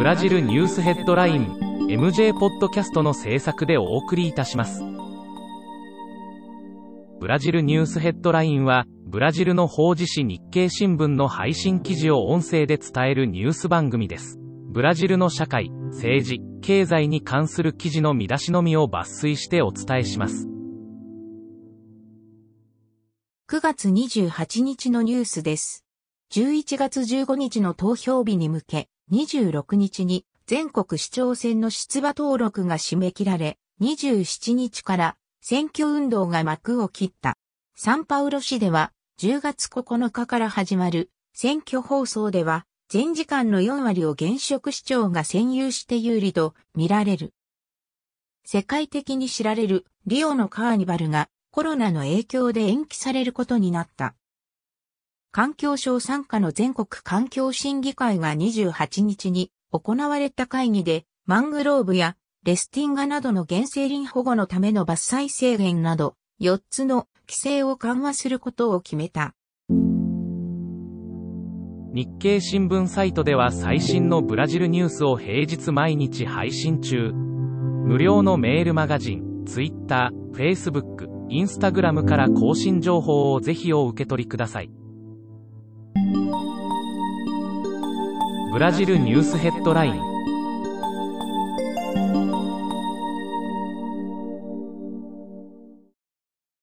ブラジルニュースヘッドライン MJ ポッドキャストの制作でお送りいたします。ブラジルニュースヘッドラインはブラジルの法事紙日経新聞の配信記事を音声で伝えるニュース番組です。ブラジルの社会政治経済に関する記事の見出しのみを抜粋してお伝えします。9月28日のニュースです。11月15日の投票日に向け、26日に全国市長選の出馬登録が締め切られ、27日から選挙運動が幕を切った。サンパウロ市では10月9日から始まる選挙放送では全時間の4割を現職市長が占有して有利と見られる。世界的に知られるリオのカーニバルがコロナの影響で延期されることになった。環境省参加の全国環境審議会が28日に行われた会議で、マングローブやレスティンガなどの原生林保護のための伐採制限など、4つの規制を緩和することを決めた。日経新聞サイトでは最新のブラジルニュースを平日毎日配信中。無料のメールマガジン、ツイッター、フェイスブック、インスタグラムから更新情報をぜひお受け取りください。ブラジルニュースヘッドライン。